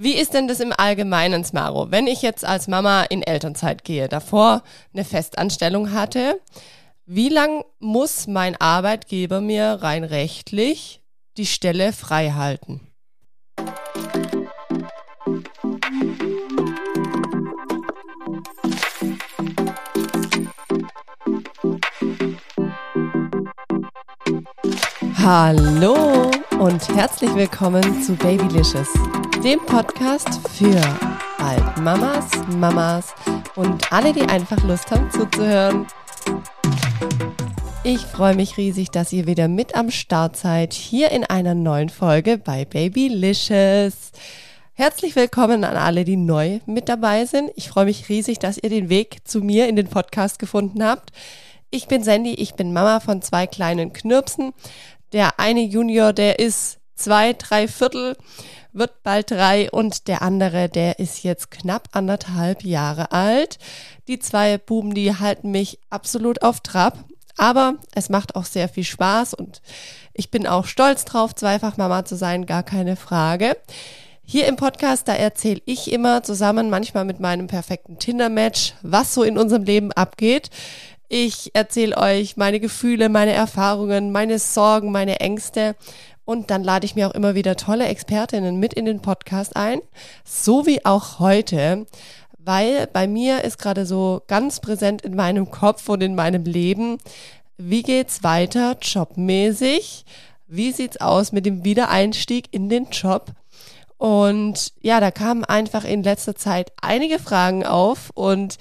Wie ist denn das im Allgemeinen, Smaro? Wenn ich jetzt als Mama in Elternzeit gehe, davor eine Festanstellung hatte, wie lang muss mein Arbeitgeber mir rein rechtlich die Stelle frei halten? Hallo und herzlich willkommen zu Babylicious, dem Podcast für Altmamas, Mamas und alle, die einfach Lust haben zuzuhören. Ich freue mich riesig, dass ihr wieder mit am Start seid, hier in einer neuen Folge bei Babylicious. Herzlich willkommen an alle, die neu mit dabei sind. Ich freue mich riesig, dass ihr den Weg zu mir in den Podcast gefunden habt. Ich bin Sandy, ich bin Mama von zwei kleinen Knirpsen. Der eine Junior, der ist zwei, drei Viertel, wird bald drei und der andere, der ist jetzt knapp anderthalb Jahre alt. Die zwei Buben, die halten mich absolut auf Trab. Aber es macht auch sehr viel Spaß und ich bin auch stolz drauf, zweifach Mama zu sein, gar keine Frage. Hier im Podcast, da erzähle ich immer zusammen, manchmal mit meinem perfekten Tinder-Match, was so in unserem Leben abgeht. Ich erzähle euch meine Gefühle, meine Erfahrungen, meine Sorgen, meine Ängste. Und dann lade ich mir auch immer wieder tolle Expertinnen mit in den Podcast ein, so wie auch heute, weil bei mir ist gerade so ganz präsent in meinem Kopf und in meinem Leben, wie geht's weiter jobmäßig? Wie sieht's aus mit dem Wiedereinstieg in den Job? Und ja, da kamen einfach in letzter Zeit einige Fragen auf und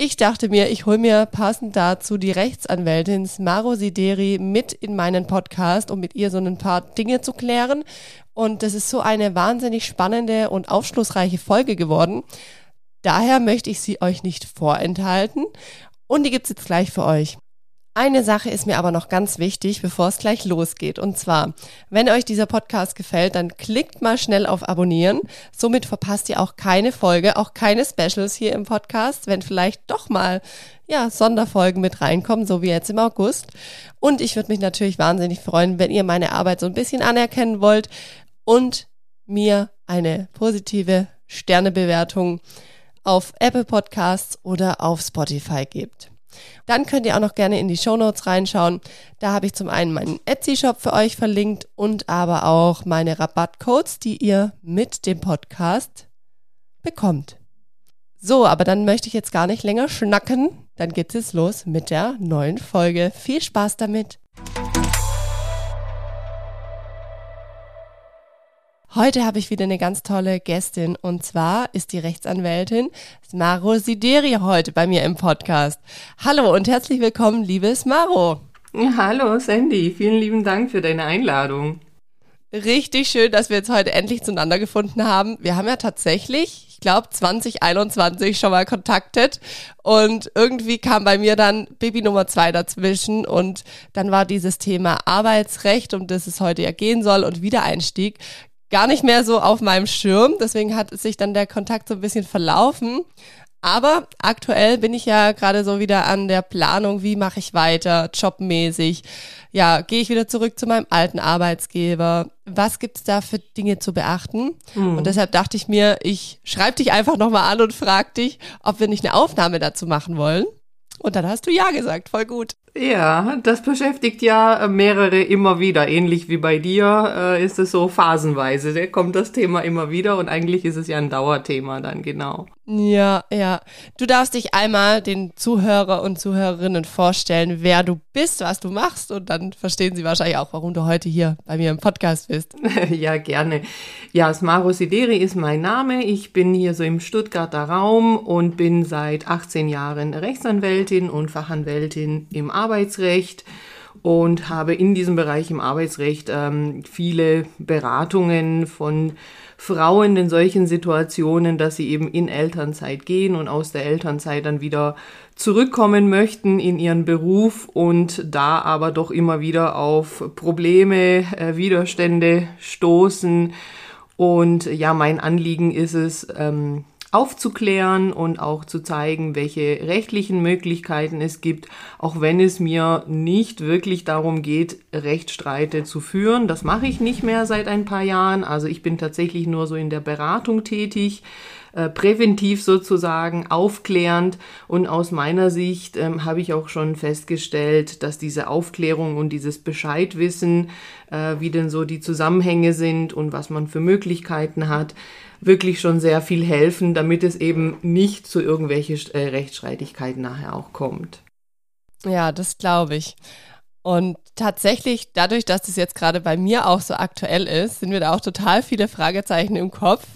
ich dachte mir, ich hole mir passend dazu die Rechtsanwältin Smaro Sideri mit in meinen Podcast, um mit ihr so ein paar Dinge zu klären. Und das ist so eine wahnsinnig spannende und aufschlussreiche Folge geworden. Daher möchte ich sie euch nicht vorenthalten. Und die gibt's jetzt gleich für euch. Eine Sache ist mir aber noch ganz wichtig, bevor es gleich losgeht. Und zwar, wenn euch dieser Podcast gefällt, dann klickt mal schnell auf Abonnieren. Somit verpasst ihr auch keine Folge, auch keine Specials hier im Podcast, wenn vielleicht doch mal ja, Sonderfolgen mit reinkommen, so wie jetzt im August. Und ich würde mich natürlich wahnsinnig freuen, wenn ihr meine Arbeit so ein bisschen anerkennen wollt und mir eine positive Sternebewertung auf Apple Podcasts oder auf Spotify gebt. Dann könnt ihr auch noch gerne in die Show Notes reinschauen. Da habe ich zum einen meinen Etsy-Shop für euch verlinkt und aber auch meine Rabattcodes, die ihr mit dem Podcast bekommt. So, aber dann möchte ich jetzt gar nicht länger schnacken. Dann geht es los mit der neuen Folge. Viel Spaß damit! Heute habe ich wieder eine ganz tolle Gästin und zwar ist die Rechtsanwältin Smaro Sideri heute bei mir im Podcast. Hallo und herzlich willkommen, liebe Smaro. Hallo Sandy, vielen lieben Dank für deine Einladung. Richtig schön, dass wir jetzt heute endlich zueinander gefunden haben. Wir haben ja tatsächlich, ich glaube, 2021 schon mal kontaktet und irgendwie kam bei mir dann Baby Nummer zwei dazwischen und dann war dieses Thema Arbeitsrecht, um das es heute ja gehen soll und Wiedereinstieg gar nicht mehr so auf meinem Schirm. Deswegen hat sich dann der Kontakt so ein bisschen verlaufen. Aber aktuell bin ich ja gerade so wieder an der Planung, wie mache ich weiter, jobmäßig. Ja, gehe ich wieder zurück zu meinem alten Arbeitsgeber? Was gibt's da für Dinge zu beachten? Mhm. Und deshalb dachte ich mir, ich schreibe dich einfach nochmal an und frag dich, ob wir nicht eine Aufnahme dazu machen wollen. Und dann hast du ja gesagt, voll gut. Ja, das beschäftigt ja mehrere immer wieder. Ähnlich wie bei dir äh, ist es so phasenweise. Da kommt das Thema immer wieder und eigentlich ist es ja ein Dauerthema dann genau. Ja, ja. Du darfst dich einmal den Zuhörer und Zuhörerinnen vorstellen, wer du bist, was du machst und dann verstehen sie wahrscheinlich auch, warum du heute hier bei mir im Podcast bist. ja, gerne. Ja, Smaro Sideri ist mein Name. Ich bin hier so im Stuttgarter Raum und bin seit 18 Jahren Rechtsanwältin und Fachanwältin im Arbeitsrecht und habe in diesem Bereich im Arbeitsrecht ähm, viele Beratungen von Frauen in solchen Situationen, dass sie eben in Elternzeit gehen und aus der Elternzeit dann wieder zurückkommen möchten in ihren Beruf und da aber doch immer wieder auf Probleme, äh, Widerstände stoßen. Und ja, mein Anliegen ist es, ähm, aufzuklären und auch zu zeigen, welche rechtlichen Möglichkeiten es gibt, auch wenn es mir nicht wirklich darum geht, Rechtsstreite zu führen. Das mache ich nicht mehr seit ein paar Jahren. Also ich bin tatsächlich nur so in der Beratung tätig äh, präventiv sozusagen, aufklärend. Und aus meiner Sicht ähm, habe ich auch schon festgestellt, dass diese Aufklärung und dieses Bescheidwissen, äh, wie denn so die Zusammenhänge sind und was man für Möglichkeiten hat, wirklich schon sehr viel helfen, damit es eben nicht zu irgendwelchen äh, Rechtsstreitigkeiten nachher auch kommt. Ja, das glaube ich. Und tatsächlich, dadurch, dass das jetzt gerade bei mir auch so aktuell ist, sind mir da auch total viele Fragezeichen im Kopf.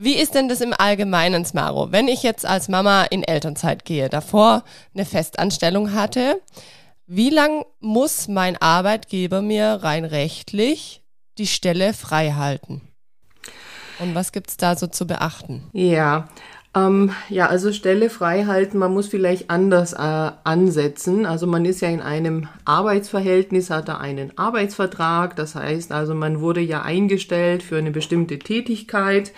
Wie ist denn das im Allgemeinen, Smaro? Wenn ich jetzt als Mama in Elternzeit gehe, davor eine Festanstellung hatte, wie lang muss mein Arbeitgeber mir rein rechtlich die Stelle frei halten? Und was gibt's da so zu beachten? Ja, ähm, ja, also Stelle frei halten, man muss vielleicht anders äh, ansetzen. Also man ist ja in einem Arbeitsverhältnis, hat da einen Arbeitsvertrag. Das heißt also, man wurde ja eingestellt für eine bestimmte Tätigkeit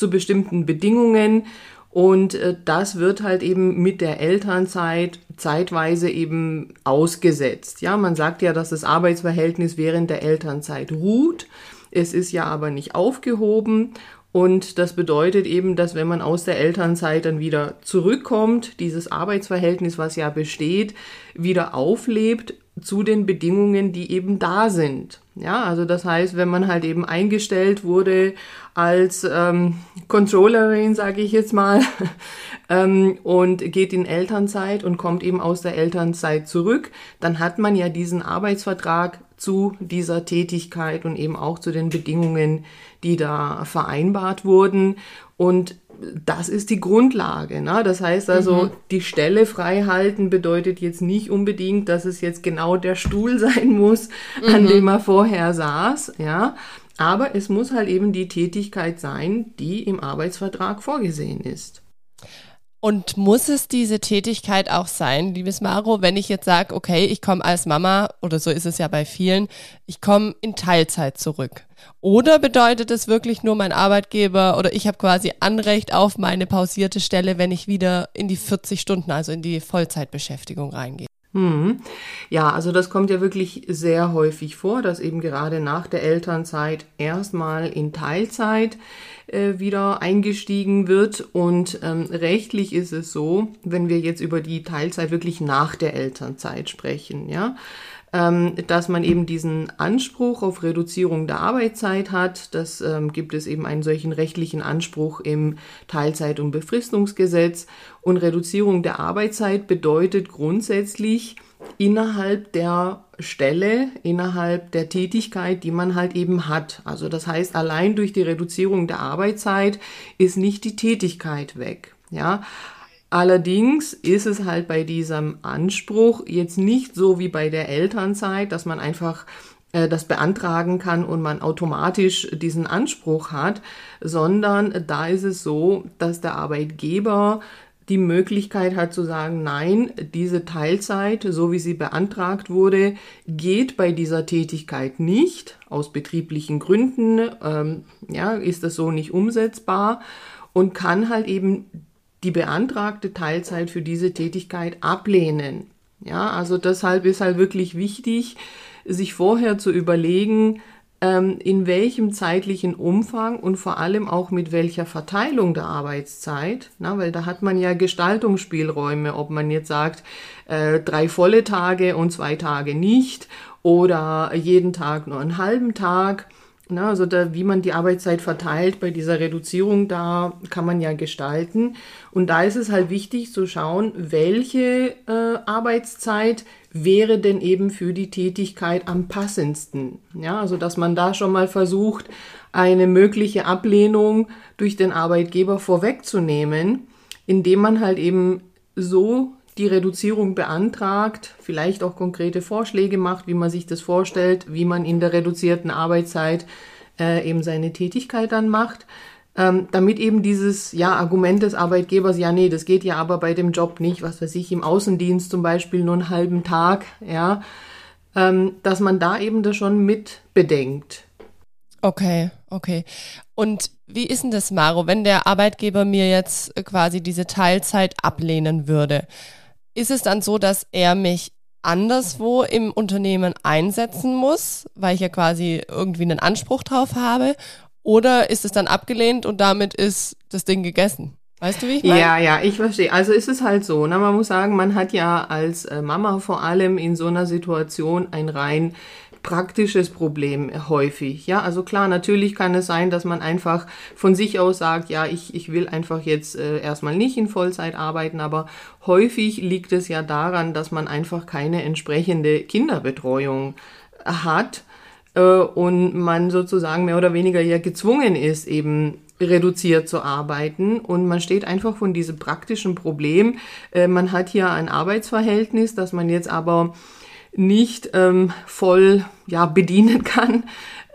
zu bestimmten Bedingungen. Und äh, das wird halt eben mit der Elternzeit zeitweise eben ausgesetzt. Ja, man sagt ja, dass das Arbeitsverhältnis während der Elternzeit ruht. Es ist ja aber nicht aufgehoben. Und das bedeutet eben, dass wenn man aus der Elternzeit dann wieder zurückkommt, dieses Arbeitsverhältnis, was ja besteht, wieder auflebt zu den Bedingungen, die eben da sind. Ja, also das heißt, wenn man halt eben eingestellt wurde als ähm, Controllerin, sage ich jetzt mal, ähm, und geht in Elternzeit und kommt eben aus der Elternzeit zurück, dann hat man ja diesen Arbeitsvertrag zu dieser Tätigkeit und eben auch zu den Bedingungen, die da vereinbart wurden. Und das ist die Grundlage. Ne? Das heißt also, mhm. die Stelle frei halten bedeutet jetzt nicht unbedingt, dass es jetzt genau der Stuhl sein muss, mhm. an dem er vorher saß. Ja, aber es muss halt eben die Tätigkeit sein, die im Arbeitsvertrag vorgesehen ist. Und muss es diese Tätigkeit auch sein, liebes Maro, wenn ich jetzt sage, okay, ich komme als Mama, oder so ist es ja bei vielen, ich komme in Teilzeit zurück? Oder bedeutet es wirklich nur mein Arbeitgeber oder ich habe quasi Anrecht auf meine pausierte Stelle, wenn ich wieder in die 40 Stunden, also in die Vollzeitbeschäftigung reingehe? Hm. Ja, also das kommt ja wirklich sehr häufig vor, dass eben gerade nach der Elternzeit erstmal in Teilzeit äh, wieder eingestiegen wird. Und ähm, rechtlich ist es so, wenn wir jetzt über die Teilzeit wirklich nach der Elternzeit sprechen, ja, ähm, dass man eben diesen Anspruch auf Reduzierung der Arbeitszeit hat. Das ähm, gibt es eben einen solchen rechtlichen Anspruch im Teilzeit- und Befristungsgesetz. Und Reduzierung der Arbeitszeit bedeutet grundsätzlich innerhalb der Stelle, innerhalb der Tätigkeit, die man halt eben hat. Also das heißt, allein durch die Reduzierung der Arbeitszeit ist nicht die Tätigkeit weg. Ja, Allerdings ist es halt bei diesem Anspruch jetzt nicht so wie bei der Elternzeit, dass man einfach äh, das beantragen kann und man automatisch diesen Anspruch hat, sondern da ist es so, dass der Arbeitgeber die Möglichkeit hat zu sagen, nein, diese Teilzeit, so wie sie beantragt wurde, geht bei dieser Tätigkeit nicht. Aus betrieblichen Gründen ähm, ja, ist das so nicht umsetzbar und kann halt eben die beantragte Teilzeit für diese Tätigkeit ablehnen. Ja, also deshalb ist halt wirklich wichtig, sich vorher zu überlegen, ähm, in welchem zeitlichen Umfang und vor allem auch mit welcher Verteilung der Arbeitszeit, na, weil da hat man ja Gestaltungsspielräume, ob man jetzt sagt, äh, drei volle Tage und zwei Tage nicht oder jeden Tag nur einen halben Tag na, also da, wie man die Arbeitszeit verteilt bei dieser Reduzierung, da kann man ja gestalten. Und da ist es halt wichtig zu schauen, welche äh, Arbeitszeit wäre denn eben für die Tätigkeit am passendsten. Ja, also dass man da schon mal versucht, eine mögliche Ablehnung durch den Arbeitgeber vorwegzunehmen, indem man halt eben so die Reduzierung beantragt, vielleicht auch konkrete Vorschläge macht, wie man sich das vorstellt, wie man in der reduzierten Arbeitszeit äh, eben seine Tätigkeit dann macht, ähm, damit eben dieses ja Argument des Arbeitgebers, ja nee, das geht ja aber bei dem Job nicht, was weiß ich, im Außendienst zum Beispiel nur einen halben Tag, ja, ähm, dass man da eben das schon mit bedenkt. Okay, okay. Und wie ist denn das, Maro, wenn der Arbeitgeber mir jetzt quasi diese Teilzeit ablehnen würde? Ist es dann so, dass er mich anderswo im Unternehmen einsetzen muss, weil ich ja quasi irgendwie einen Anspruch drauf habe? Oder ist es dann abgelehnt und damit ist das Ding gegessen? Weißt du, wie ich meine? Ja, ja, ich verstehe. Also ist es halt so. Na, man muss sagen, man hat ja als äh, Mama vor allem in so einer Situation ein rein praktisches Problem häufig. Ja, also klar, natürlich kann es sein, dass man einfach von sich aus sagt, ja, ich, ich will einfach jetzt äh, erstmal nicht in Vollzeit arbeiten, aber häufig liegt es ja daran, dass man einfach keine entsprechende Kinderbetreuung hat äh, und man sozusagen mehr oder weniger ja gezwungen ist, eben reduziert zu arbeiten und man steht einfach von diesem praktischen Problem. Äh, man hat hier ein Arbeitsverhältnis, das man jetzt aber nicht ähm, voll ja, bedienen kann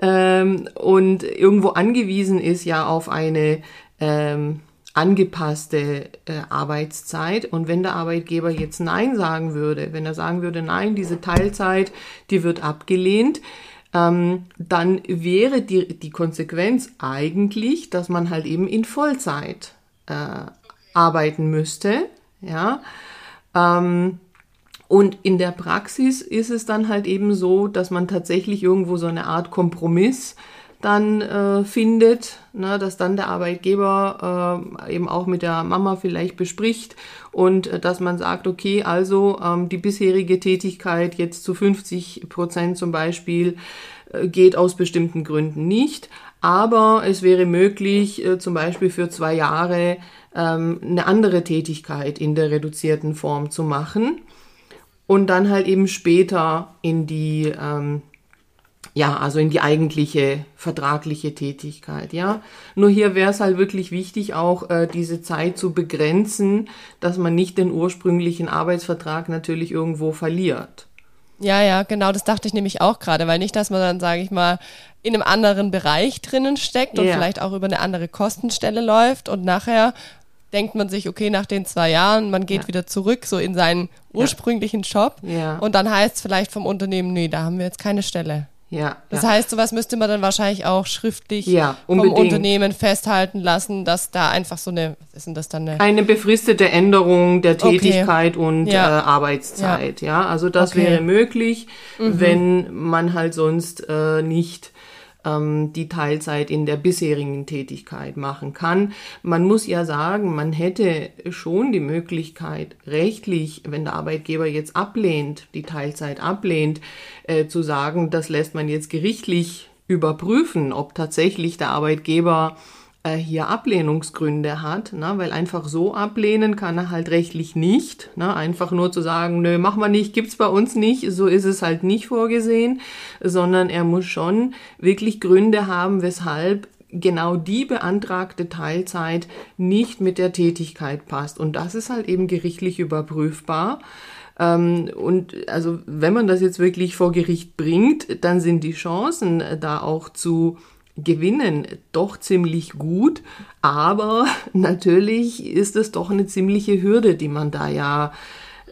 ähm, und irgendwo angewiesen ist ja auf eine ähm, angepasste äh, Arbeitszeit. Und wenn der Arbeitgeber jetzt Nein sagen würde, wenn er sagen würde, nein, diese Teilzeit, die wird abgelehnt, ähm, dann wäre die, die Konsequenz eigentlich, dass man halt eben in Vollzeit äh, arbeiten müsste. Ja. Ähm, und in der Praxis ist es dann halt eben so, dass man tatsächlich irgendwo so eine Art Kompromiss dann äh, findet, ne, dass dann der Arbeitgeber äh, eben auch mit der Mama vielleicht bespricht und äh, dass man sagt, okay, also ähm, die bisherige Tätigkeit jetzt zu 50 Prozent zum Beispiel äh, geht aus bestimmten Gründen nicht, aber es wäre möglich, äh, zum Beispiel für zwei Jahre ähm, eine andere Tätigkeit in der reduzierten Form zu machen und dann halt eben später in die, ähm, ja, also in die eigentliche vertragliche Tätigkeit, ja. Nur hier wäre es halt wirklich wichtig, auch äh, diese Zeit zu begrenzen, dass man nicht den ursprünglichen Arbeitsvertrag natürlich irgendwo verliert. Ja, ja, genau, das dachte ich nämlich auch gerade, weil nicht, dass man dann, sage ich mal, in einem anderen Bereich drinnen steckt und ja. vielleicht auch über eine andere Kostenstelle läuft und nachher denkt man sich, okay, nach den zwei Jahren, man geht ja. wieder zurück, so in seinen ursprünglichen Job. Ja. Und dann heißt es vielleicht vom Unternehmen, nee, da haben wir jetzt keine Stelle. Ja, das ja. heißt, sowas müsste man dann wahrscheinlich auch schriftlich ja, vom Unternehmen festhalten lassen, dass da einfach so eine, was ist denn das dann? Eine, eine befristete Änderung der Tätigkeit okay. und ja. äh, Arbeitszeit. Ja. also das okay. wäre möglich, mhm. wenn man halt sonst äh, nicht ähm, die Teilzeit in der bisherigen Tätigkeit machen kann. Man muss ja sagen, man hätte schon die Möglichkeit, rechtlich, wenn der Arbeitgeber jetzt ablehnt, die Teilzeit ablehnt, äh, zu sagen, das lässt man jetzt gerichtlich überprüfen, ob tatsächlich der Arbeitgeber äh, hier Ablehnungsgründe hat, ne? weil einfach so ablehnen kann er halt rechtlich nicht. Ne? Einfach nur zu sagen, nö, mach mal nicht, gibt's bei uns nicht, so ist es halt nicht vorgesehen, sondern er muss schon wirklich Gründe haben, weshalb genau die beantragte Teilzeit nicht mit der Tätigkeit passt. Und das ist halt eben gerichtlich überprüfbar. Ähm, und also wenn man das jetzt wirklich vor Gericht bringt, dann sind die Chancen da auch zu gewinnen doch ziemlich gut, aber natürlich ist es doch eine ziemliche Hürde, die man da ja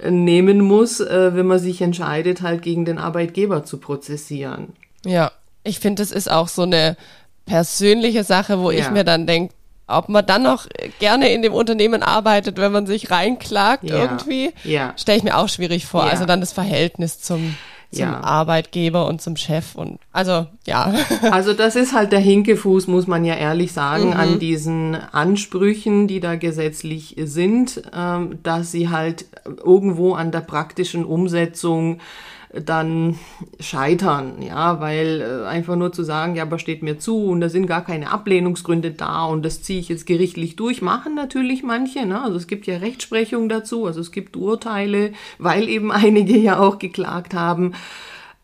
äh, nehmen muss, äh, wenn man sich entscheidet, halt gegen den Arbeitgeber zu prozessieren. Ja, ich finde, das ist auch so eine persönliche Sache, wo ja. ich mir dann denke, ob man dann noch gerne in dem Unternehmen arbeitet, wenn man sich reinklagt ja. irgendwie, ja. stelle ich mir auch schwierig vor. Also dann das Verhältnis zum zum ja. Arbeitgeber und zum Chef und also ja. Also das ist halt der Hinkefuß, muss man ja ehrlich sagen, mhm. an diesen Ansprüchen, die da gesetzlich sind, ähm, dass sie halt irgendwo an der praktischen Umsetzung dann scheitern, ja, weil äh, einfach nur zu sagen, ja, aber steht mir zu und da sind gar keine Ablehnungsgründe da und das ziehe ich jetzt gerichtlich durch, machen natürlich manche, ne? Also es gibt ja Rechtsprechung dazu, also es gibt Urteile, weil eben einige ja auch geklagt haben.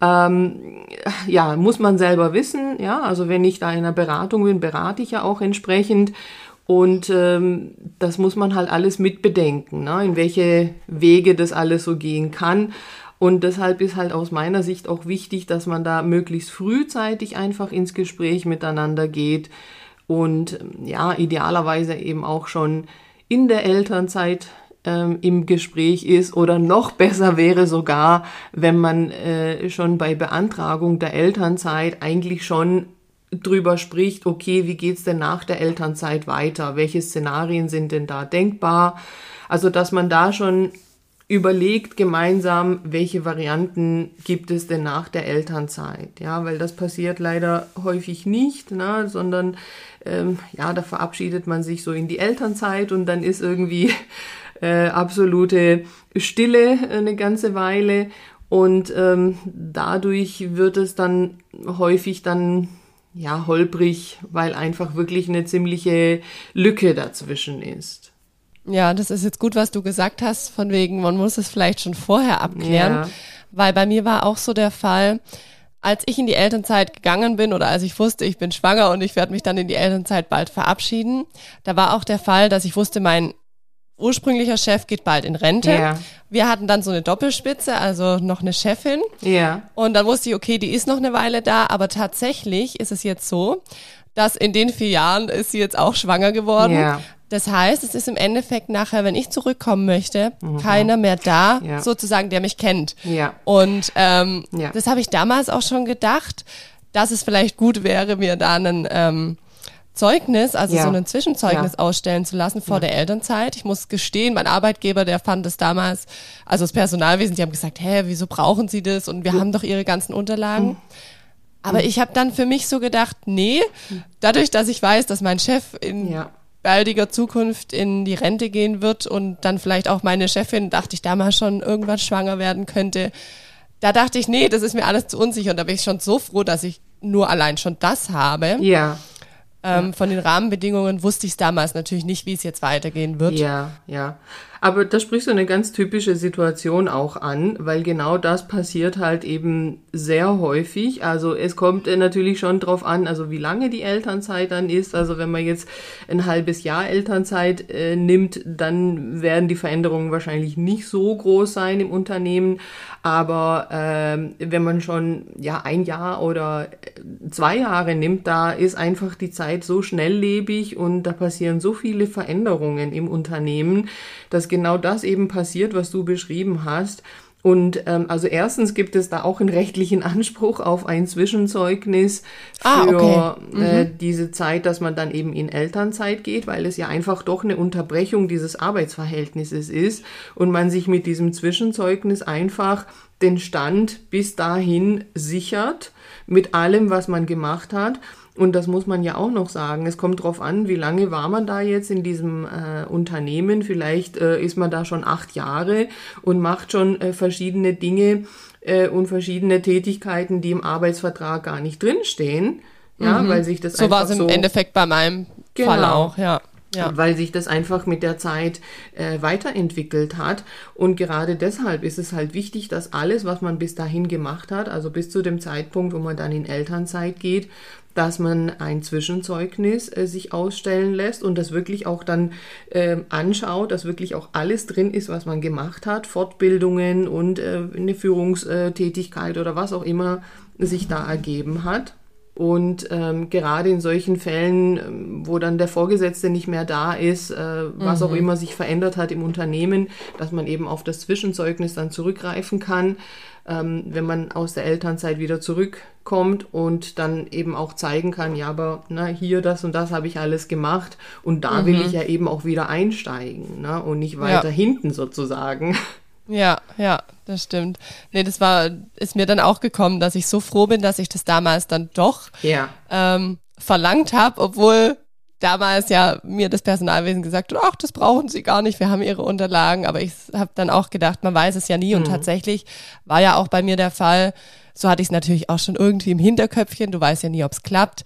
Ähm, ja, muss man selber wissen, ja, also wenn ich da in einer Beratung bin, berate ich ja auch entsprechend und ähm, das muss man halt alles mitbedenken, ne? in welche Wege das alles so gehen kann. Und deshalb ist halt aus meiner Sicht auch wichtig, dass man da möglichst frühzeitig einfach ins Gespräch miteinander geht und ja, idealerweise eben auch schon in der Elternzeit ähm, im Gespräch ist oder noch besser wäre sogar, wenn man äh, schon bei Beantragung der Elternzeit eigentlich schon drüber spricht, okay, wie geht's denn nach der Elternzeit weiter? Welche Szenarien sind denn da denkbar? Also, dass man da schon überlegt gemeinsam, welche Varianten gibt es denn nach der Elternzeit, ja, weil das passiert leider häufig nicht, ne, sondern ähm, ja, da verabschiedet man sich so in die Elternzeit und dann ist irgendwie äh, absolute Stille eine ganze Weile. Und ähm, dadurch wird es dann häufig dann ja holprig, weil einfach wirklich eine ziemliche Lücke dazwischen ist. Ja, das ist jetzt gut, was du gesagt hast, von wegen, man muss es vielleicht schon vorher abklären, ja. weil bei mir war auch so der Fall, als ich in die Elternzeit gegangen bin oder als ich wusste, ich bin schwanger und ich werde mich dann in die Elternzeit bald verabschieden, da war auch der Fall, dass ich wusste, mein ursprünglicher Chef geht bald in Rente. Ja. Wir hatten dann so eine Doppelspitze, also noch eine Chefin. Ja. Und dann wusste ich, okay, die ist noch eine Weile da, aber tatsächlich ist es jetzt so, dass in den vier Jahren ist sie jetzt auch schwanger geworden. Ja. Das heißt, es ist im Endeffekt nachher, wenn ich zurückkommen möchte, mhm. keiner mehr da, ja. sozusagen, der mich kennt. Ja. Und ähm, ja. das habe ich damals auch schon gedacht, dass es vielleicht gut wäre, mir da einen ähm, Zeugnis, also ja. so ein Zwischenzeugnis ja. ausstellen zu lassen vor ja. der Elternzeit. Ich muss gestehen, mein Arbeitgeber, der fand es damals, also das Personalwesen, die haben gesagt, hä, wieso brauchen Sie das? Und wir haben doch Ihre ganzen Unterlagen. Mhm. Aber ich habe dann für mich so gedacht, nee, dadurch, dass ich weiß, dass mein Chef in baldiger Zukunft in die Rente gehen wird und dann vielleicht auch meine Chefin, dachte ich damals schon, irgendwann schwanger werden könnte. Da dachte ich, nee, das ist mir alles zu unsicher und da bin ich schon so froh, dass ich nur allein schon das habe. Ja. Ähm, ja. Von den Rahmenbedingungen wusste ich es damals natürlich nicht, wie es jetzt weitergehen wird. Ja, ja. Aber da sprichst du eine ganz typische Situation auch an, weil genau das passiert halt eben sehr häufig. Also es kommt natürlich schon drauf an, also wie lange die Elternzeit dann ist. Also wenn man jetzt ein halbes Jahr Elternzeit äh, nimmt, dann werden die Veränderungen wahrscheinlich nicht so groß sein im Unternehmen. Aber ähm, wenn man schon ja ein Jahr oder zwei Jahre nimmt, da ist einfach die Zeit so schnelllebig und da passieren so viele Veränderungen im Unternehmen, dass genau das eben passiert, was du beschrieben hast. Und ähm, also erstens gibt es da auch einen rechtlichen Anspruch auf ein Zwischenzeugnis ah, für ah, okay. mhm. äh, diese Zeit, dass man dann eben in Elternzeit geht, weil es ja einfach doch eine Unterbrechung dieses Arbeitsverhältnisses ist und man sich mit diesem Zwischenzeugnis einfach den Stand bis dahin sichert mit allem, was man gemacht hat und das muss man ja auch noch sagen. Es kommt darauf an, wie lange war man da jetzt in diesem äh, Unternehmen. Vielleicht äh, ist man da schon acht Jahre und macht schon äh, verschiedene Dinge äh, und verschiedene Tätigkeiten, die im Arbeitsvertrag gar nicht drinstehen. Ja, mhm. weil sich das so war es im so Endeffekt bei meinem genau. Fall auch, ja. Ja. Weil sich das einfach mit der Zeit äh, weiterentwickelt hat. Und gerade deshalb ist es halt wichtig, dass alles, was man bis dahin gemacht hat, also bis zu dem Zeitpunkt, wo man dann in Elternzeit geht, dass man ein Zwischenzeugnis äh, sich ausstellen lässt und das wirklich auch dann äh, anschaut, dass wirklich auch alles drin ist, was man gemacht hat, Fortbildungen und äh, eine Führungstätigkeit oder was auch immer sich da ergeben hat. Und ähm, gerade in solchen Fällen, ähm, wo dann der Vorgesetzte nicht mehr da ist, äh, was mhm. auch immer sich verändert hat im Unternehmen, dass man eben auf das Zwischenzeugnis dann zurückgreifen kann, ähm, wenn man aus der Elternzeit wieder zurückkommt und dann eben auch zeigen kann, ja, aber na, hier das und das habe ich alles gemacht und da mhm. will ich ja eben auch wieder einsteigen ne, und nicht weiter ja. hinten sozusagen. Ja, ja, das stimmt. Nee, das war, ist mir dann auch gekommen, dass ich so froh bin, dass ich das damals dann doch ja. ähm, verlangt habe, obwohl damals ja mir das Personalwesen gesagt ach, das brauchen Sie gar nicht, wir haben Ihre Unterlagen. Aber ich habe dann auch gedacht, man weiß es ja nie. Und mhm. tatsächlich war ja auch bei mir der Fall, so hatte ich es natürlich auch schon irgendwie im Hinterköpfchen, du weißt ja nie, ob es klappt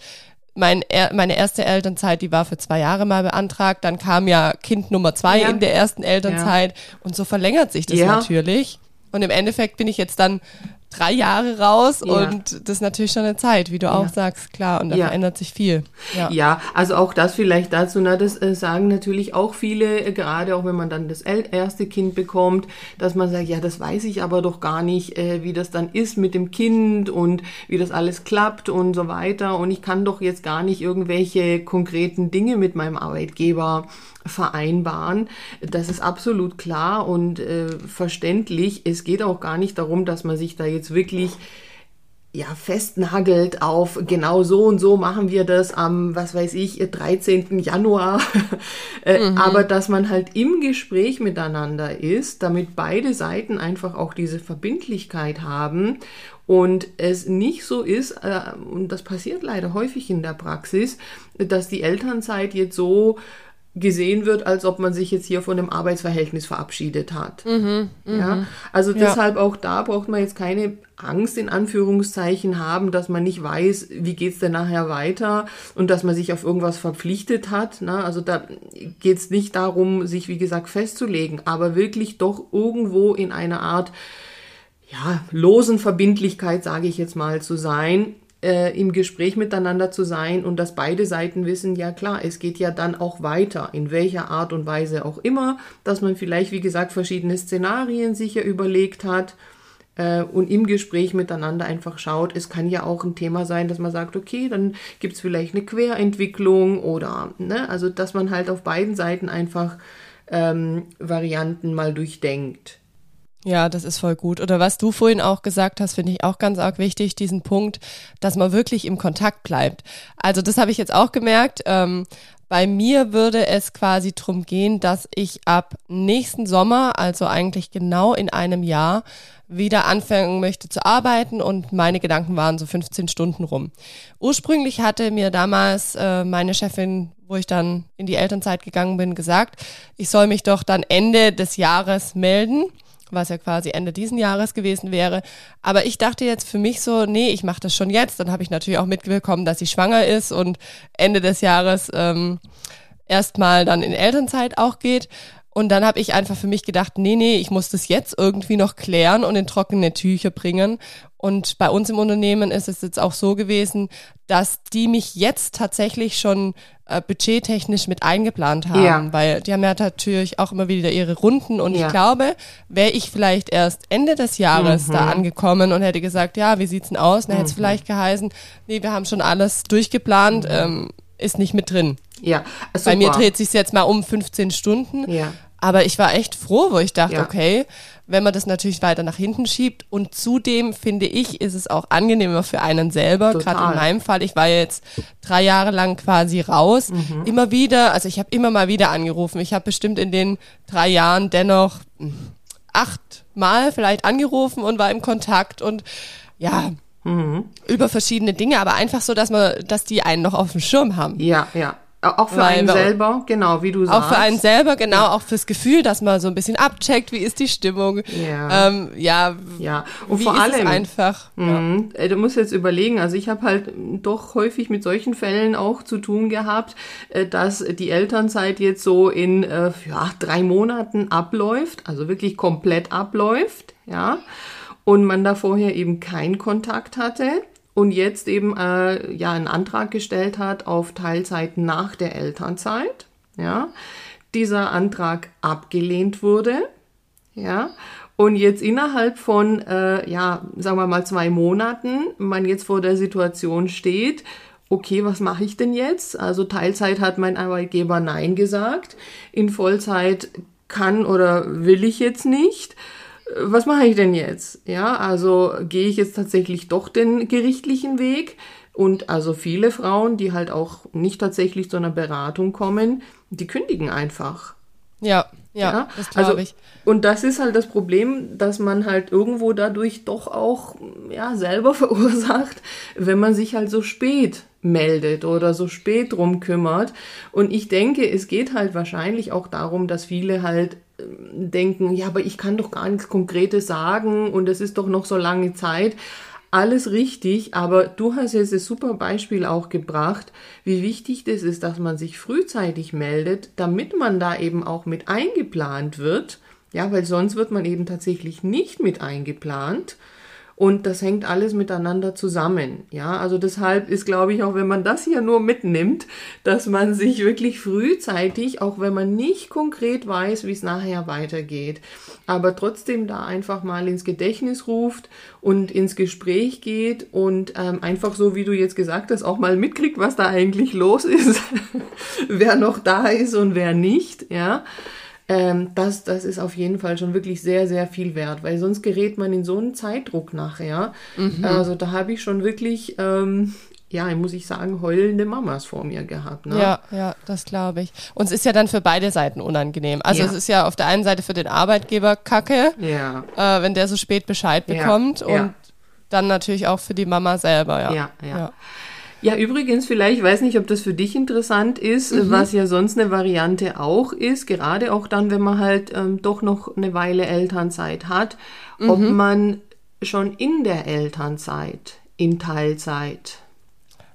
mein, meine erste Elternzeit, die war für zwei Jahre mal beantragt. Dann kam ja Kind Nummer zwei ja. in der ersten Elternzeit. Ja. Und so verlängert sich das ja. natürlich. Und im Endeffekt bin ich jetzt dann drei Jahre raus ja. und das ist natürlich schon eine Zeit, wie du ja. auch sagst, klar, und da ja. verändert sich viel. Ja. also auch das vielleicht dazu, na, das äh, sagen natürlich auch viele, äh, gerade auch wenn man dann das erste Kind bekommt, dass man sagt, ja, das weiß ich aber doch gar nicht, äh, wie das dann ist mit dem Kind und wie das alles klappt und so weiter und ich kann doch jetzt gar nicht irgendwelche konkreten Dinge mit meinem Arbeitgeber vereinbaren. Das ist absolut klar und äh, verständlich. Es geht auch gar nicht darum, dass man sich da jetzt wirklich ja, festnagelt auf genau so und so machen wir das am, was weiß ich, 13. Januar. Äh, mhm. Aber dass man halt im Gespräch miteinander ist, damit beide Seiten einfach auch diese Verbindlichkeit haben und es nicht so ist, äh, und das passiert leider häufig in der Praxis, dass die Elternzeit jetzt so gesehen wird, als ob man sich jetzt hier von dem Arbeitsverhältnis verabschiedet hat. Mhm, ja, mhm. also deshalb ja. auch da braucht man jetzt keine Angst in Anführungszeichen haben, dass man nicht weiß, wie geht's denn nachher weiter und dass man sich auf irgendwas verpflichtet hat. Ne? Also da geht's nicht darum, sich wie gesagt festzulegen, aber wirklich doch irgendwo in einer Art ja, losen Verbindlichkeit, sage ich jetzt mal, zu sein, äh, im Gespräch miteinander zu sein und dass beide Seiten wissen, ja klar, es geht ja dann auch weiter, in welcher Art und Weise auch immer, dass man vielleicht, wie gesagt, verschiedene Szenarien sicher überlegt hat äh, und im Gespräch miteinander einfach schaut, es kann ja auch ein Thema sein, dass man sagt, okay, dann gibt es vielleicht eine Querentwicklung oder, ne, also dass man halt auf beiden Seiten einfach ähm, Varianten mal durchdenkt. Ja, das ist voll gut. Oder was du vorhin auch gesagt hast, finde ich auch ganz arg wichtig, diesen Punkt, dass man wirklich im Kontakt bleibt. Also das habe ich jetzt auch gemerkt. Ähm, bei mir würde es quasi drum gehen, dass ich ab nächsten Sommer, also eigentlich genau in einem Jahr, wieder anfangen möchte zu arbeiten und meine Gedanken waren so 15 Stunden rum. Ursprünglich hatte mir damals äh, meine Chefin, wo ich dann in die Elternzeit gegangen bin, gesagt, ich soll mich doch dann Ende des Jahres melden was ja quasi Ende diesen Jahres gewesen wäre. Aber ich dachte jetzt für mich so, nee, ich mache das schon jetzt. Dann habe ich natürlich auch mitbekommen, dass sie schwanger ist und Ende des Jahres ähm, erstmal dann in Elternzeit auch geht. Und dann habe ich einfach für mich gedacht, nee, nee, ich muss das jetzt irgendwie noch klären und in trockene Tücher bringen. Und bei uns im Unternehmen ist es jetzt auch so gewesen, dass die mich jetzt tatsächlich schon äh, budgettechnisch mit eingeplant haben, ja. weil die haben ja natürlich auch immer wieder ihre Runden und ja. ich glaube, wäre ich vielleicht erst Ende des Jahres mhm. da angekommen und hätte gesagt, ja, wie sieht's denn aus? Dann mhm. hätte es vielleicht geheißen, nee, wir haben schon alles durchgeplant, mhm. ähm, ist nicht mit drin. Ja, super. Bei mir dreht sich jetzt mal um 15 Stunden. Ja. Aber ich war echt froh, wo ich dachte, ja. okay, wenn man das natürlich weiter nach hinten schiebt. Und zudem finde ich, ist es auch angenehmer für einen selber. Gerade in meinem Fall, ich war jetzt drei Jahre lang quasi raus. Mhm. Immer wieder, also ich habe immer mal wieder angerufen. Ich habe bestimmt in den drei Jahren dennoch hm, acht Mal vielleicht angerufen und war im Kontakt und ja, Mhm. über verschiedene Dinge, aber einfach so, dass man, dass die einen noch auf dem Schirm haben. Ja, ja. Auch für Weil einen selber, genau, wie du sagst. Auch für einen selber, genau, ja. auch fürs Gefühl, dass man so ein bisschen abcheckt, wie ist die Stimmung. Ja. Ähm, ja, ja. Und vor allem einfach. Mh, ja. Du musst jetzt überlegen, also ich habe halt doch häufig mit solchen Fällen auch zu tun gehabt, äh, dass die Elternzeit jetzt so in äh, ja, drei Monaten abläuft, also wirklich komplett abläuft, ja. Und man da vorher eben keinen Kontakt hatte und jetzt eben äh, ja einen Antrag gestellt hat auf Teilzeit nach der Elternzeit. Ja, dieser Antrag abgelehnt wurde. Ja, und jetzt innerhalb von äh, ja sagen wir mal zwei Monaten man jetzt vor der Situation steht. Okay, was mache ich denn jetzt? Also Teilzeit hat mein Arbeitgeber Nein gesagt. In Vollzeit kann oder will ich jetzt nicht was mache ich denn jetzt? Ja, also gehe ich jetzt tatsächlich doch den gerichtlichen Weg? Und also viele Frauen, die halt auch nicht tatsächlich zu einer Beratung kommen, die kündigen einfach. Ja, ja, ja? das glaube also, ich. Und das ist halt das Problem, dass man halt irgendwo dadurch doch auch ja selber verursacht, wenn man sich halt so spät meldet oder so spät drum kümmert. Und ich denke, es geht halt wahrscheinlich auch darum, dass viele halt denken, ja, aber ich kann doch gar nichts Konkretes sagen und es ist doch noch so lange Zeit. Alles richtig, aber du hast jetzt das super Beispiel auch gebracht, wie wichtig das ist, dass man sich frühzeitig meldet, damit man da eben auch mit eingeplant wird. Ja, weil sonst wird man eben tatsächlich nicht mit eingeplant. Und das hängt alles miteinander zusammen. Ja, also deshalb ist, glaube ich, auch wenn man das hier nur mitnimmt, dass man sich wirklich frühzeitig, auch wenn man nicht konkret weiß, wie es nachher weitergeht, aber trotzdem da einfach mal ins Gedächtnis ruft und ins Gespräch geht und ähm, einfach so, wie du jetzt gesagt hast, auch mal mitkriegt, was da eigentlich los ist, wer noch da ist und wer nicht, ja ähm, das, das ist auf jeden Fall schon wirklich sehr, sehr viel wert, weil sonst gerät man in so einen Zeitdruck nachher. Mhm. Also da habe ich schon wirklich, ähm, ja, muss ich sagen, heulende Mamas vor mir gehabt. Ne? Ja, ja, das glaube ich. Und es ist ja dann für beide Seiten unangenehm. Also ja. es ist ja auf der einen Seite für den Arbeitgeber Kacke, ja. äh, wenn der so spät Bescheid bekommt ja. und dann natürlich auch für die Mama selber, ja. Ja, ja. Übrigens, vielleicht, ich weiß nicht, ob das für dich interessant ist, mhm. was ja sonst eine Variante auch ist, gerade auch dann, wenn man halt ähm, doch noch eine Weile Elternzeit hat, mhm. ob man schon in der Elternzeit in Teilzeit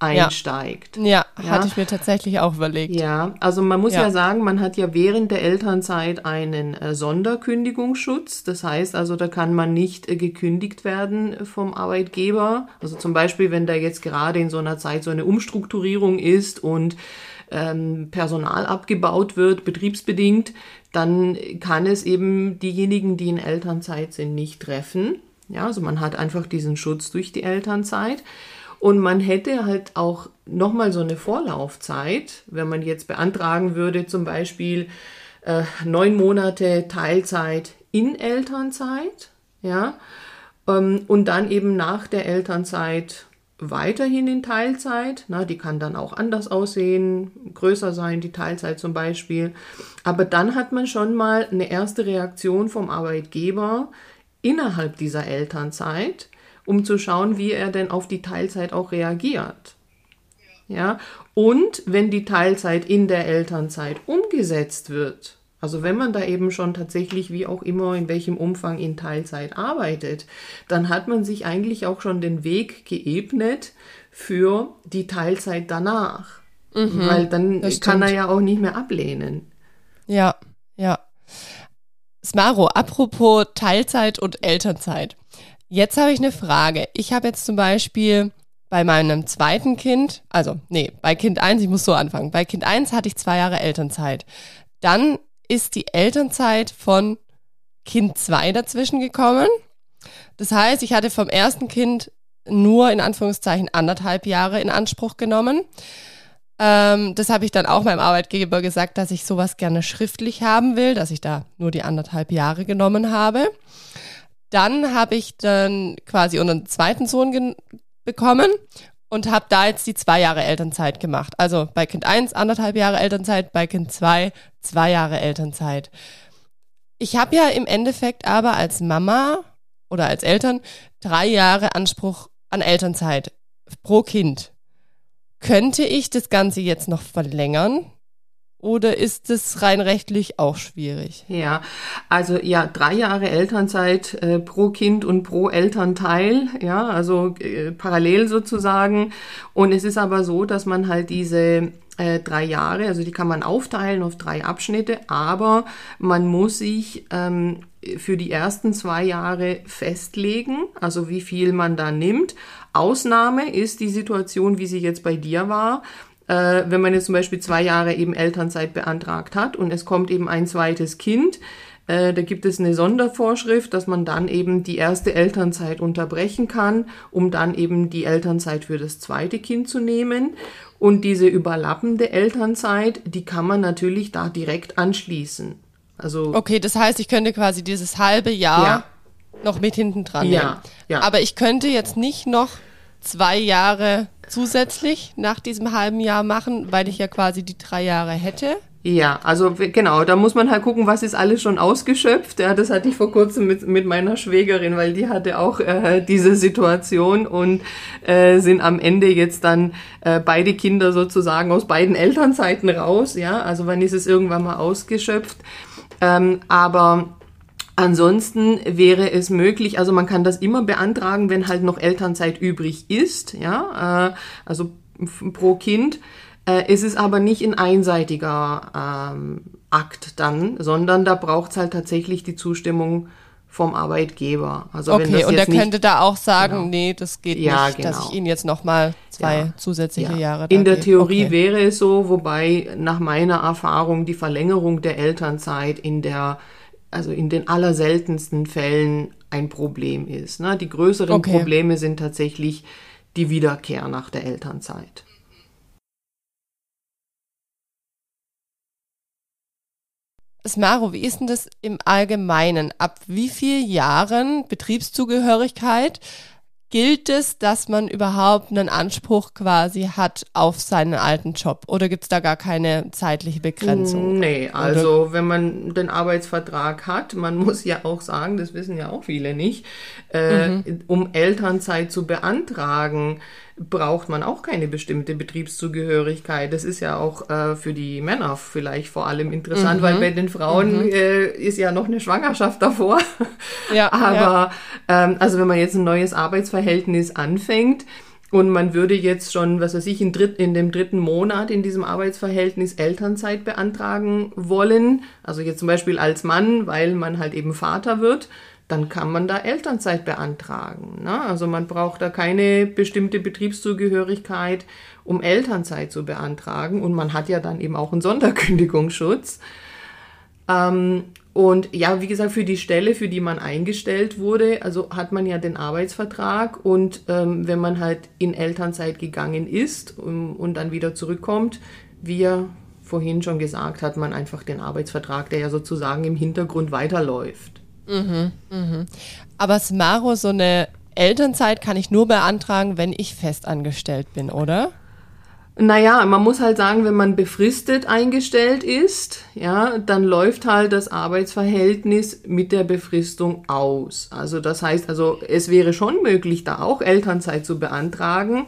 einsteigt. Ja, ja, hatte ich mir tatsächlich auch überlegt. Ja, also man muss ja. ja sagen, man hat ja während der Elternzeit einen äh, Sonderkündigungsschutz. Das heißt also, da kann man nicht äh, gekündigt werden vom Arbeitgeber. Also zum Beispiel, wenn da jetzt gerade in so einer Zeit so eine Umstrukturierung ist und ähm, Personal abgebaut wird, betriebsbedingt, dann kann es eben diejenigen, die in Elternzeit sind, nicht treffen. Ja, also man hat einfach diesen Schutz durch die Elternzeit. Und man hätte halt auch nochmal so eine Vorlaufzeit, wenn man jetzt beantragen würde, zum Beispiel äh, neun Monate Teilzeit in Elternzeit, ja, ähm, und dann eben nach der Elternzeit weiterhin in Teilzeit. Na, die kann dann auch anders aussehen, größer sein, die Teilzeit zum Beispiel. Aber dann hat man schon mal eine erste Reaktion vom Arbeitgeber innerhalb dieser Elternzeit um zu schauen, wie er denn auf die Teilzeit auch reagiert. Ja, und wenn die Teilzeit in der Elternzeit umgesetzt wird, also wenn man da eben schon tatsächlich, wie auch immer, in welchem Umfang in Teilzeit arbeitet, dann hat man sich eigentlich auch schon den Weg geebnet für die Teilzeit danach. Mhm, Weil dann kann er ja auch nicht mehr ablehnen. Ja, ja. Smaro, apropos Teilzeit und Elternzeit. Jetzt habe ich eine Frage. Ich habe jetzt zum Beispiel bei meinem zweiten Kind, also nee, bei Kind 1, ich muss so anfangen. Bei Kind 1 hatte ich zwei Jahre Elternzeit. Dann ist die Elternzeit von Kind 2 dazwischen gekommen. Das heißt, ich hatte vom ersten Kind nur in Anführungszeichen anderthalb Jahre in Anspruch genommen. Ähm, das habe ich dann auch meinem Arbeitgeber gesagt, dass ich sowas gerne schriftlich haben will, dass ich da nur die anderthalb Jahre genommen habe. Dann habe ich dann quasi unseren zweiten Sohn bekommen und habe da jetzt die zwei Jahre Elternzeit gemacht. Also bei Kind 1 anderthalb Jahre Elternzeit, bei Kind 2 zwei Jahre Elternzeit. Ich habe ja im Endeffekt aber als Mama oder als Eltern drei Jahre Anspruch an Elternzeit pro Kind. Könnte ich das Ganze jetzt noch verlängern? Oder ist es rein rechtlich auch schwierig? Ja, also ja, drei Jahre Elternzeit äh, pro Kind und pro Elternteil, ja, also äh, parallel sozusagen. Und es ist aber so, dass man halt diese äh, drei Jahre, also die kann man aufteilen auf drei Abschnitte, aber man muss sich ähm, für die ersten zwei Jahre festlegen, also wie viel man da nimmt. Ausnahme ist die Situation, wie sie jetzt bei dir war äh, wenn man jetzt zum Beispiel zwei Jahre eben Elternzeit beantragt hat und es kommt eben ein zweites Kind, äh, da gibt es eine Sondervorschrift, dass man dann eben die erste Elternzeit unterbrechen kann, um dann eben die Elternzeit für das zweite Kind zu nehmen. Und diese überlappende Elternzeit, die kann man natürlich da direkt anschließen. Also okay, das heißt, ich könnte quasi dieses halbe Jahr ja. noch mit hinten dran ja, nehmen. Ja. Aber ich könnte jetzt nicht noch zwei Jahre zusätzlich nach diesem halben Jahr machen, weil ich ja quasi die drei Jahre hätte. Ja, also genau, da muss man halt gucken, was ist alles schon ausgeschöpft. Ja, das hatte ich vor kurzem mit, mit meiner Schwägerin, weil die hatte auch äh, diese Situation und äh, sind am Ende jetzt dann äh, beide Kinder sozusagen aus beiden Elternzeiten raus. Ja, also wann ist es irgendwann mal ausgeschöpft? Ähm, aber Ansonsten wäre es möglich, also man kann das immer beantragen, wenn halt noch Elternzeit übrig ist, ja, äh, also pro Kind. Äh, es ist aber nicht ein einseitiger ähm, Akt dann, sondern da braucht es halt tatsächlich die Zustimmung vom Arbeitgeber. Also okay, wenn das und er könnte da auch sagen, genau. nee, das geht ja, nicht, genau. dass ich Ihnen jetzt nochmal zwei ja. zusätzliche ja. Jahre. In der Theorie okay. wäre es so, wobei nach meiner Erfahrung die Verlängerung der Elternzeit in der also in den allerseltensten Fällen ein Problem ist. Ne? Die größeren okay. Probleme sind tatsächlich die Wiederkehr nach der Elternzeit. Smaro, wie ist denn das im Allgemeinen? Ab wie vielen Jahren Betriebszugehörigkeit gilt es, dass man überhaupt einen Anspruch quasi hat auf seinen alten Job? Oder gibt es da gar keine zeitliche Begrenzung? Nee, also Oder? wenn man den Arbeitsvertrag hat, man muss ja auch sagen, das wissen ja auch viele nicht, äh, mhm. um Elternzeit zu beantragen, braucht man auch keine bestimmte Betriebszugehörigkeit. Das ist ja auch äh, für die Männer vielleicht vor allem interessant, mhm. weil bei den Frauen mhm. äh, ist ja noch eine Schwangerschaft davor. Ja, Aber ja. Ähm, also wenn man jetzt ein neues Arbeitsverhältnis anfängt, und man würde jetzt schon, was weiß ich, in, dritt, in dem dritten Monat in diesem Arbeitsverhältnis Elternzeit beantragen wollen. Also jetzt zum Beispiel als Mann, weil man halt eben Vater wird dann kann man da Elternzeit beantragen. Ne? Also man braucht da keine bestimmte Betriebszugehörigkeit, um Elternzeit zu beantragen. Und man hat ja dann eben auch einen Sonderkündigungsschutz. Ähm, und ja, wie gesagt, für die Stelle, für die man eingestellt wurde, also hat man ja den Arbeitsvertrag und ähm, wenn man halt in Elternzeit gegangen ist um, und dann wieder zurückkommt, wie er vorhin schon gesagt, hat man einfach den Arbeitsvertrag, der ja sozusagen im Hintergrund weiterläuft. Mhm, mhm. Aber Smaro, so eine Elternzeit kann ich nur beantragen, wenn ich festangestellt bin, oder? Naja, man muss halt sagen, wenn man befristet eingestellt ist, ja, dann läuft halt das Arbeitsverhältnis mit der Befristung aus. Also das heißt, also es wäre schon möglich, da auch Elternzeit zu beantragen,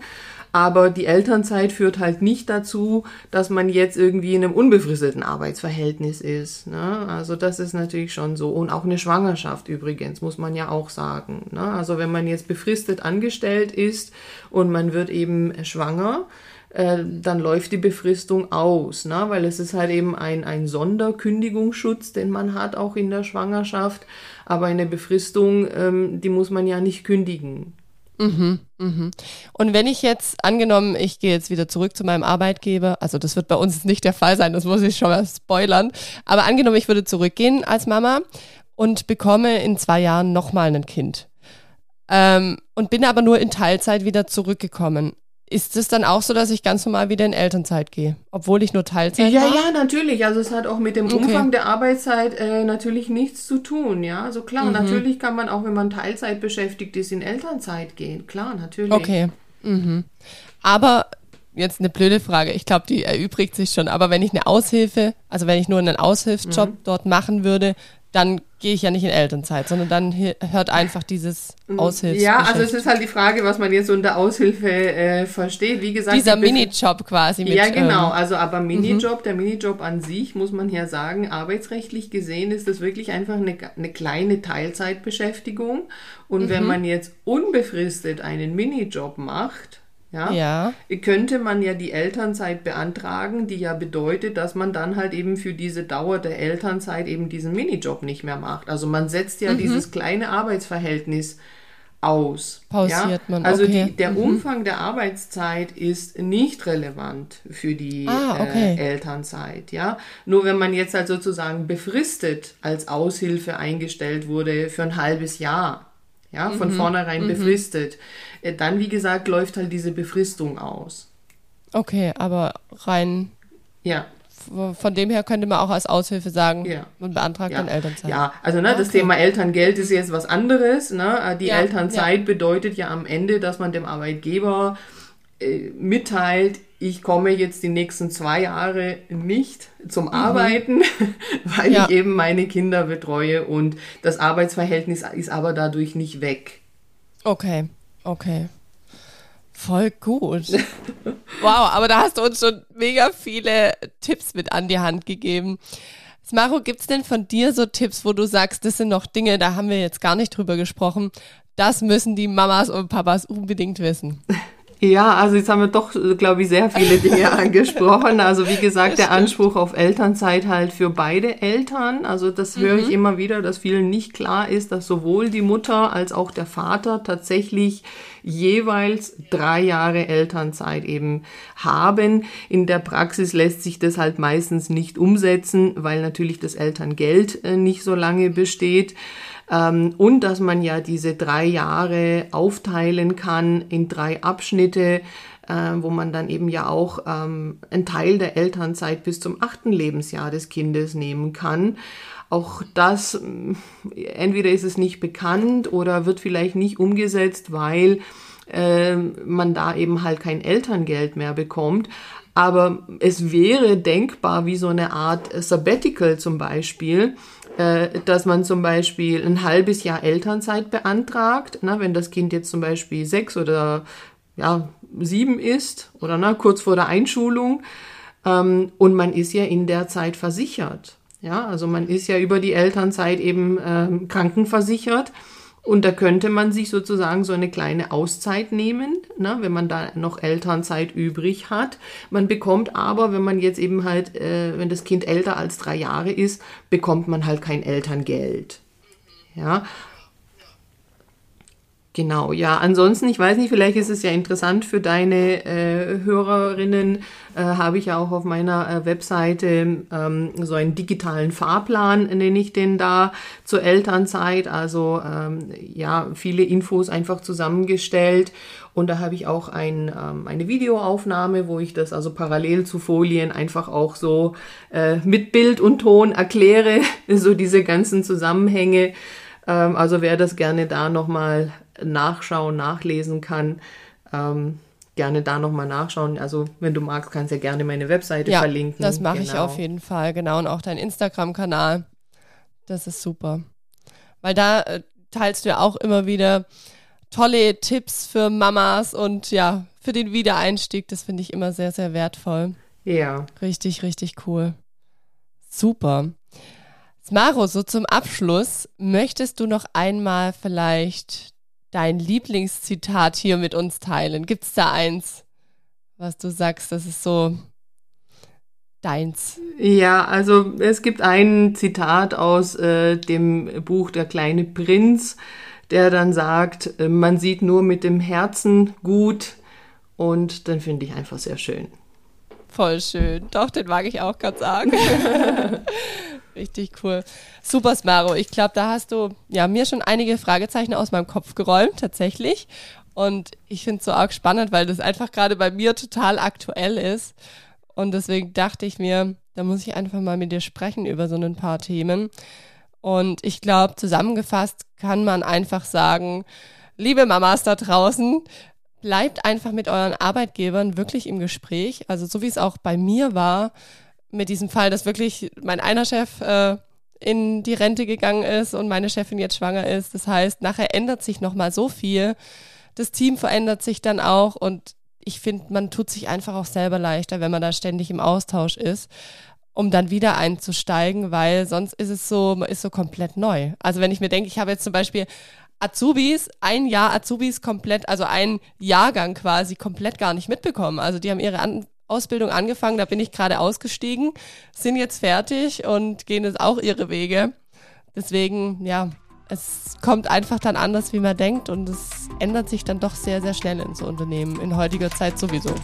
aber die Elternzeit führt halt nicht dazu, dass man jetzt irgendwie in einem unbefristeten Arbeitsverhältnis ist. Ne? Also das ist natürlich schon so. Und auch eine Schwangerschaft übrigens, muss man ja auch sagen. Ne? Also wenn man jetzt befristet angestellt ist und man wird eben schwanger, äh, dann läuft die Befristung aus, ne? weil es ist halt eben ein, ein Sonderkündigungsschutz, den man hat, auch in der Schwangerschaft. Aber eine Befristung, ähm, die muss man ja nicht kündigen. Mhm, mhm. Und wenn ich jetzt, angenommen, ich gehe jetzt wieder zurück zu meinem Arbeitgeber, also das wird bei uns nicht der Fall sein, das muss ich schon mal spoilern, aber angenommen, ich würde zurückgehen als Mama und bekomme in zwei Jahren nochmal ein Kind ähm, und bin aber nur in Teilzeit wieder zurückgekommen. Ist es dann auch so, dass ich ganz normal wieder in Elternzeit gehe, obwohl ich nur Teilzeit Ja, war? ja, natürlich. Also es hat auch mit dem okay. Umfang der Arbeitszeit äh, natürlich nichts zu tun. Ja, also klar, mhm. natürlich kann man auch, wenn man Teilzeit beschäftigt ist, in Elternzeit gehen. Klar, natürlich. Okay. Mhm. Aber jetzt eine blöde Frage. Ich glaube, die erübrigt sich schon. Aber wenn ich eine Aushilfe, also wenn ich nur einen Aushilfsjob mhm. dort machen würde, dann gehe ich ja nicht in Elternzeit, sondern dann hört einfach dieses mm, Aushilfe. Ja, also es ist halt die Frage, was man jetzt unter Aushilfe äh, versteht. Wie gesagt, dieser Minijob quasi. Mit, ja, genau. Ähm, also aber Minijob, mhm. der Minijob an sich, muss man ja sagen, arbeitsrechtlich gesehen ist das wirklich einfach eine, eine kleine Teilzeitbeschäftigung. Und mhm. wenn man jetzt unbefristet einen Minijob macht, ja, ja, könnte man ja die Elternzeit beantragen, die ja bedeutet, dass man dann halt eben für diese Dauer der Elternzeit eben diesen Minijob nicht mehr macht. Also man setzt ja mhm. dieses kleine Arbeitsverhältnis aus. Pausiert ja? man. Also okay. die, der mhm. Umfang der Arbeitszeit ist nicht relevant für die ah, okay. äh, Elternzeit. Ja, nur wenn man jetzt halt sozusagen befristet als Aushilfe eingestellt wurde für ein halbes Jahr, ja, von mhm. vornherein mhm. befristet äh, dann, wie gesagt, läuft halt diese Befristung aus. Okay, aber rein. Ja. Von dem her könnte man auch als Aushilfe sagen, ja. man beantragt ja. dann Elternzeit. Ja, also ne, das okay. Thema Elterngeld ist jetzt was anderes. Ne? Äh, die ja, Elternzeit bedeutet ja am Ende, dass man dem Arbeitgeber äh, mitteilt, ich komme jetzt die nächsten zwei Jahre nicht zum mhm. Arbeiten, weil ich eben meine Kinder betreue und das Arbeitsverhältnis ist aber dadurch nicht weg. Okay. Okay. Voll gut. wow, aber da hast du uns schon mega viele Tipps mit an die Hand gegeben. Smaro, gibt es denn von dir so Tipps, wo du sagst, das sind noch Dinge, da haben wir jetzt gar nicht drüber gesprochen. Das müssen die Mamas und Papas unbedingt wissen. Ja, also jetzt haben wir doch, glaube ich, sehr viele Dinge angesprochen. Also wie gesagt, der Anspruch auf Elternzeit halt für beide Eltern. Also das mhm. höre ich mhm. immer wieder, dass vielen nicht klar ist, dass sowohl die Mutter als auch der Vater tatsächlich jeweils drei Jahre Elternzeit eben haben. In der Praxis lässt sich das halt meistens nicht umsetzen, weil natürlich das Elterngeld äh, nicht so lange besteht. Ähm, und dass man ja diese drei Jahre aufteilen kann in drei Abschnitte äh, wo man dann eben ja auch ähm, einen Teil der Elternzeit bis zum achten Lebensjahr des Kindes nehmen kann. Auch das, entweder ist es nicht bekannt oder wird vielleicht nicht umgesetzt, weil äh, man da eben halt kein Elterngeld mehr bekommt. Aber es wäre denkbar, wie so eine Art Sabbatical zum Beispiel, äh, dass man zum Beispiel ein halbes Jahr Elternzeit beantragt, na, wenn das Kind jetzt zum Beispiel sechs oder ja, sieben ist oder na, kurz vor der Einschulung ähm, und man ist ja in der Zeit versichert. Ja, also man ist ja über die Elternzeit eben ähm, krankenversichert und da könnte man sich sozusagen so eine kleine Auszeit nehmen, ne, wenn man da noch Elternzeit übrig hat. Man bekommt aber, wenn man jetzt eben halt, äh, wenn das Kind älter als drei Jahre ist, bekommt man halt kein Elterngeld. Ja, Genau, ja. Ansonsten, ich weiß nicht, vielleicht ist es ja interessant für deine äh, Hörerinnen, äh, habe ich ja auch auf meiner äh, Webseite ähm, so einen digitalen Fahrplan, nenne ich den da, zur Elternzeit. Also ähm, ja, viele Infos einfach zusammengestellt. Und da habe ich auch ein, ähm, eine Videoaufnahme, wo ich das also parallel zu Folien einfach auch so äh, mit Bild und Ton erkläre, so diese ganzen Zusammenhänge. Ähm, also wer das gerne da nochmal nachschauen, nachlesen kann, ähm, gerne da nochmal nachschauen. Also wenn du magst, kannst du ja gerne meine Webseite ja, verlinken. Das mache genau. ich auf jeden Fall, genau. Und auch dein Instagram-Kanal. Das ist super. Weil da äh, teilst du ja auch immer wieder tolle Tipps für Mamas und ja, für den Wiedereinstieg. Das finde ich immer sehr, sehr wertvoll. Ja. Richtig, richtig cool. Super. Smaro, so zum Abschluss, möchtest du noch einmal vielleicht dein Lieblingszitat hier mit uns teilen? Gibt es da eins, was du sagst, das ist so deins? Ja, also es gibt ein Zitat aus äh, dem Buch Der kleine Prinz, der dann sagt, äh, man sieht nur mit dem Herzen gut und dann finde ich einfach sehr schön. Voll schön. Doch, den mag ich auch ganz arg. Richtig cool. Super, Smaro. Ich glaube, da hast du ja mir schon einige Fragezeichen aus meinem Kopf geräumt, tatsächlich. Und ich finde es so arg spannend, weil das einfach gerade bei mir total aktuell ist. Und deswegen dachte ich mir, da muss ich einfach mal mit dir sprechen über so ein paar Themen. Und ich glaube, zusammengefasst kann man einfach sagen, liebe Mamas da draußen, bleibt einfach mit euren Arbeitgebern wirklich im Gespräch. Also so wie es auch bei mir war, mit diesem Fall, dass wirklich mein einer Chef äh, in die Rente gegangen ist und meine Chefin jetzt schwanger ist. Das heißt, nachher ändert sich nochmal so viel. Das Team verändert sich dann auch und ich finde, man tut sich einfach auch selber leichter, wenn man da ständig im Austausch ist, um dann wieder einzusteigen, weil sonst ist es so, man ist so komplett neu. Also wenn ich mir denke, ich habe jetzt zum Beispiel Azubis, ein Jahr Azubis komplett, also ein Jahrgang quasi komplett gar nicht mitbekommen. Also die haben ihre An Ausbildung angefangen, da bin ich gerade ausgestiegen, sind jetzt fertig und gehen jetzt auch ihre Wege. Deswegen, ja, es kommt einfach dann anders, wie man denkt und es ändert sich dann doch sehr, sehr schnell ins Unternehmen, in heutiger Zeit sowieso.